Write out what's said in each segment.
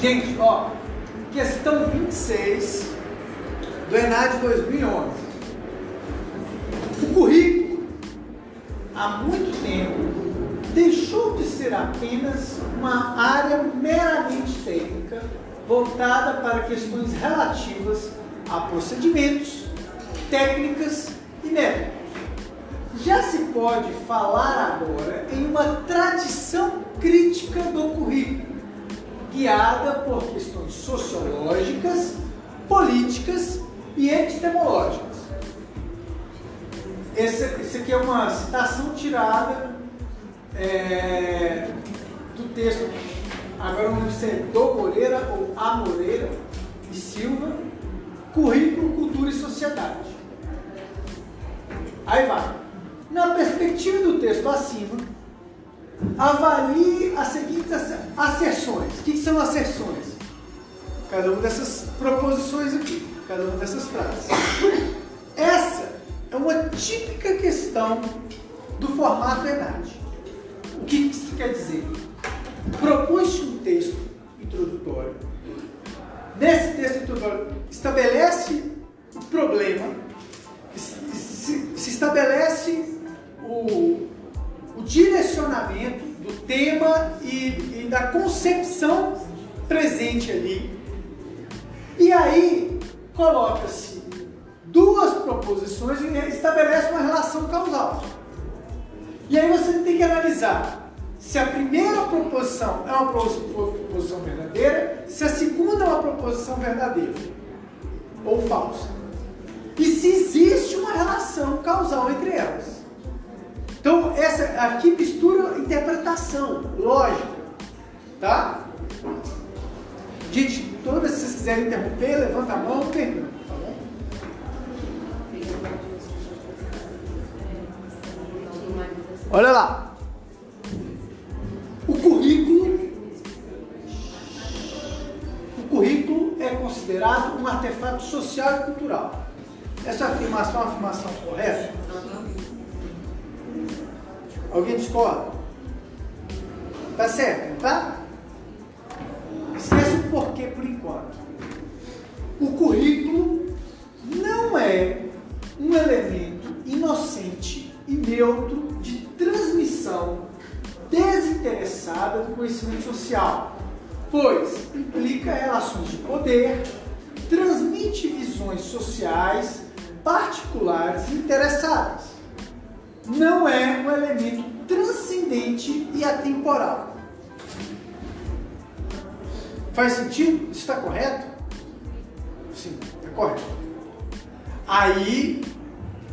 Gente, ó, questão 26 do ENAD 2011. O currículo, há muito tempo, deixou de ser apenas uma área meramente técnica voltada para questões relativas a procedimentos, técnicas e métodos. Já se pode falar agora em uma tradição crítica do currículo, guiada por questões sociológicas, políticas e epistemológicas. Esse, esse aqui é uma citação tirada é, do texto, agora não lembro se é do Moreira ou A Moreira e Silva, Currículo, Cultura e Sociedade. Aí vai. Na perspectiva do texto acima, avalie as seguintes asserções. O que são asserções? Cada uma dessas proposições aqui, cada uma dessas frases. Essa é uma típica questão do formato ENAD. O que isso quer dizer? Propõe-se um texto introdutório. Nesse texto introdutório, estabelece direcionamento do tema e, e da concepção presente ali. E aí coloca-se duas proposições e estabelece uma relação causal. E aí você tem que analisar se a primeira proposição é uma proposição verdadeira, se a segunda é uma proposição verdadeira ou falsa. E se existe uma relação causal entre elas. Então, essa aqui mistura interpretação, lógica, tá? Gente, todas que vocês quiserem interromper, levanta a mão pergunta, tá? Olha lá. O currículo o currículo é considerado um artefato social e cultural. Essa afirmação é uma afirmação correta? Alguém discorda? Tá certo, tá? Esquece o porquê por enquanto. O currículo não é um elemento inocente e neutro de transmissão desinteressada do conhecimento social, pois implica relações de poder, transmite visões sociais particulares e interessadas não é um elemento transcendente e atemporal. Faz sentido? Está correto? Sim, está correto. Aí,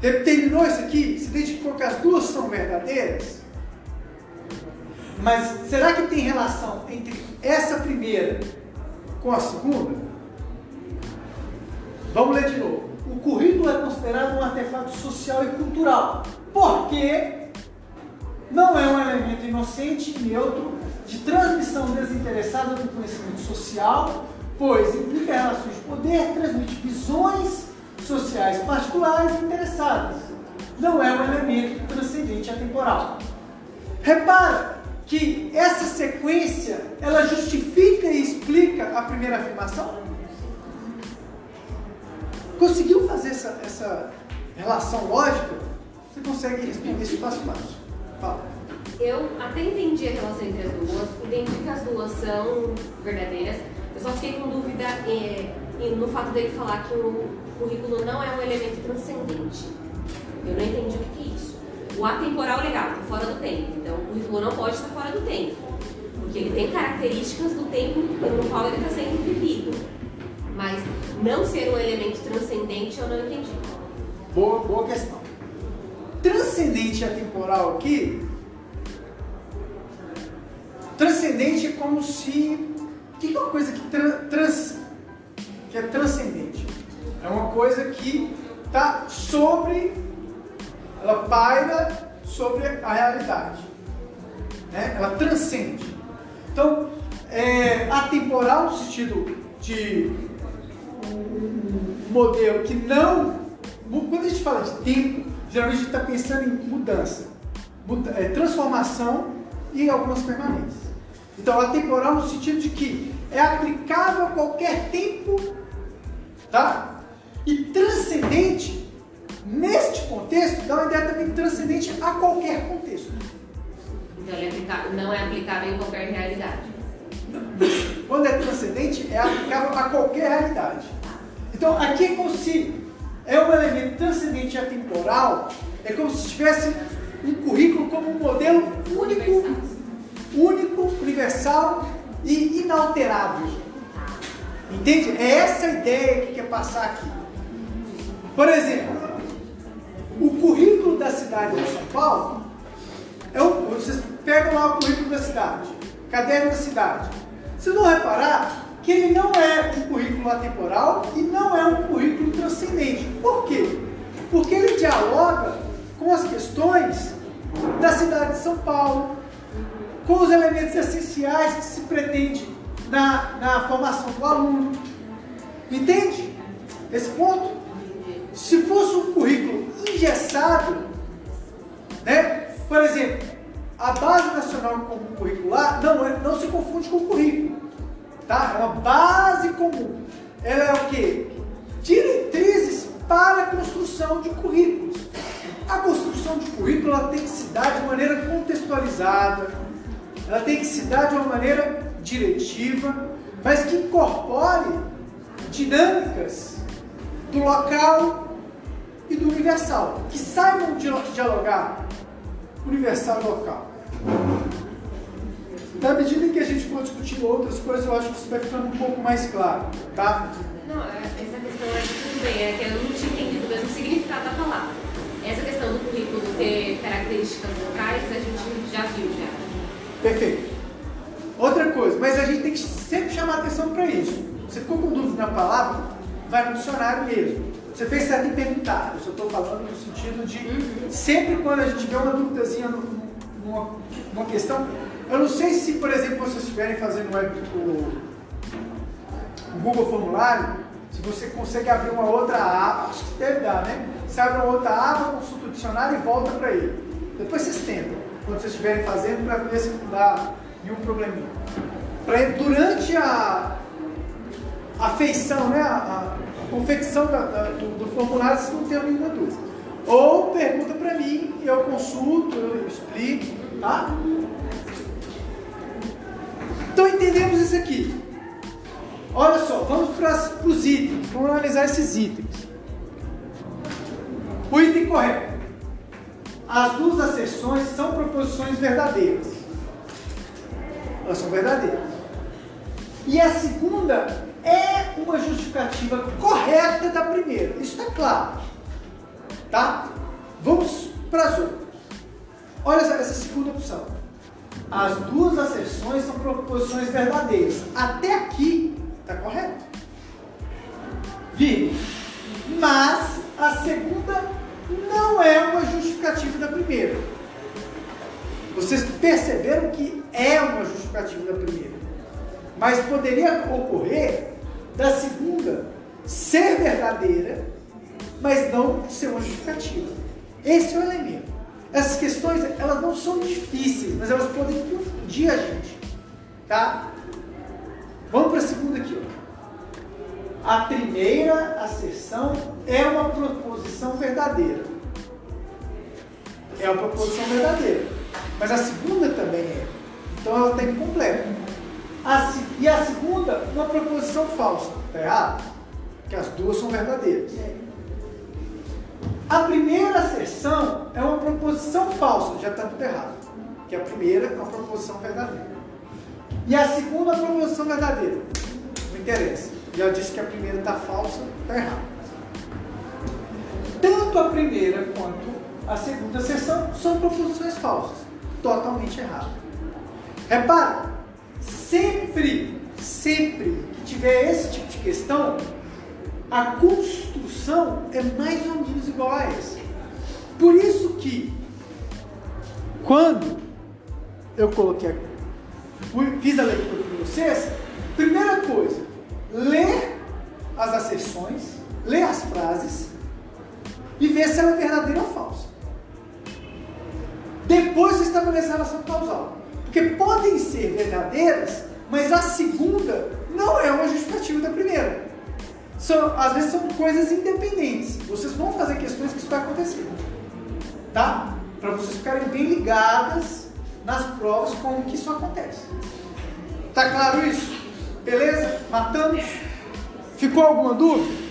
terminou isso aqui? Se identificou que as duas são verdadeiras? Mas será que tem relação entre essa primeira com a segunda? Vamos ler de novo. O currículo é considerado um artefato social e cultural porque não é um elemento inocente e neutro de transmissão desinteressada do conhecimento social, pois implica relações de poder, transmite visões sociais particulares e interessadas. Não é um elemento transcendente atemporal. Repara que essa sequência ela justifica e explica a primeira afirmação? Conseguiu fazer essa, essa relação lógica? Você consegue responder isso fácil, fácil. Fala. Eu até entendi a relação entre as duas, entendi que as duas são verdadeiras. Eu só fiquei com dúvida é, no fato dele falar que o currículo não é um elemento transcendente. Eu não entendi o que é isso. O atemporal legal, está fora do tempo. Então o currículo não pode estar fora do tempo. Porque ele tem características do tempo no qual ele está sendo vivido. Mas não ser um elemento transcendente eu não entendi. Boa, boa questão transcendente e atemporal aqui, transcendente é como se. O que é uma coisa que, trans, que é transcendente? É uma coisa que está sobre, ela paira sobre a realidade. Né? Ela transcende. Então, é, atemporal no sentido de um modelo que não. Quando a gente fala de tempo, geralmente a gente está pensando em mudança, muda, é, transformação e algumas permanentes. Então, atemporal no sentido de que é aplicável a qualquer tempo, tá? E transcendente, neste contexto, dá uma ideia também transcendente a qualquer contexto. Então é não é aplicável em qualquer realidade. Quando é transcendente, é aplicável a qualquer realidade. Então, aqui é como se é um elemento transcendente e atemporal, é como se tivesse um currículo como um modelo único, Universal. único, universal e inalterável. Entende? É essa a ideia que quer passar aqui. Por exemplo, o currículo da cidade de São Paulo é o, vocês pegam lá o currículo da cidade, caderno da cidade. Vocês vão reparar que ele não um currículo atemporal e não é um currículo transcendente. Por quê? Porque ele dialoga com as questões da cidade de São Paulo, com os elementos essenciais que se pretende na, na formação do aluno. Entende? Esse ponto? Se fosse um currículo engessado, né? Por exemplo, a Base Nacional Curricular não, é- não se confunde com o currículo. Tá? É uma base comum. Ela é o quê? Diretrizes para a construção de currículos. A construção de currículo ela tem que se dar de maneira contextualizada, ela tem que se dar de uma maneira diretiva, mas que incorpore dinâmicas do local e do universal, que saibam dia- dialogar universal e local. Na medida em que a gente for discutindo outras coisas, eu acho que isso vai ficando um pouco mais claro, tá? Não, é- essa questão é tudo bem, é que eu não tinha entendido mesmo o significado da palavra. Essa questão do currículo ter características locais, a gente já viu já. Perfeito. Outra coisa, mas a gente tem que sempre chamar atenção para isso. Você ficou com dúvida na palavra? Vai no dicionário mesmo. Você fez certo em perguntar. Eu só estou falando no sentido de sempre quando a gente vê uma dúvidazinha num- numa, numa questão. Eu não sei se, por exemplo, vocês estiverem fazendo o, Google Formulário, se você consegue abrir uma outra aba, acho que deve dar, né? Você abre uma outra aba, consulta o dicionário e volta para ele. Depois vocês tentam, quando vocês estiverem fazendo, para ver se não dá nenhum probleminha. Pra, durante a, a feição, né? a, a confecção da- da- do, do formulário, vocês não tenham nenhuma dúvida. Ou pergunta para mim, eu consulto, eu explico, tá? Então entendemos isso aqui. Olha só, vamos para os itens. Vamos analisar esses itens. O item correto. As duas asserções são proposições verdadeiras. Elas são verdadeiras. E a segunda é uma justificativa correta da primeira. Isso está claro. Tá? Vamos para as outras. Olha essa, essa segunda opção. As duas asserções são proposições verdadeiras. Até aqui está correto. Vírgula. Mas a segunda não é uma justificativa da primeira. Vocês perceberam que é uma justificativa da primeira. Mas poderia ocorrer da segunda ser verdadeira, mas não ser uma justificativa. Esse é o elemento. Essas questões, elas não são difíceis, mas elas podem confundir a gente. Tá? Vamos para a segunda aqui. Ó. A primeira asserção é uma proposição verdadeira. É uma proposição verdadeira. Mas a segunda também é. Então ela tem que completa. A se- e a segunda, uma proposição falsa. Está errado? Porque as duas são verdadeiras. A primeira asserção é uma proposição falsa, já está tudo errado. Que a primeira é uma proposição verdadeira. E a segunda é uma proposição verdadeira. Não interessa. Já disse que a primeira está falsa, está errado. Tanto a primeira quanto a segunda asserção são proposições falsas. Totalmente errado. Repara, sempre, sempre que tiver esse tipo de questão, a construção é mais ou menos Por isso que, quando eu coloquei, fiz a leitura com vocês, primeira coisa, ler as asserções, ler as frases e ver se ela é verdadeira ou falsa. Depois você estabelece a relação causal. Porque podem ser verdadeiras, mas a segunda não é uma justificativa da primeira. São, às vezes são coisas independentes. Vocês vão fazer questões que isso vai acontecer. Tá? Para vocês ficarem bem ligadas nas provas como que isso acontece. Tá claro isso? Beleza? Matamos? Ficou alguma dúvida?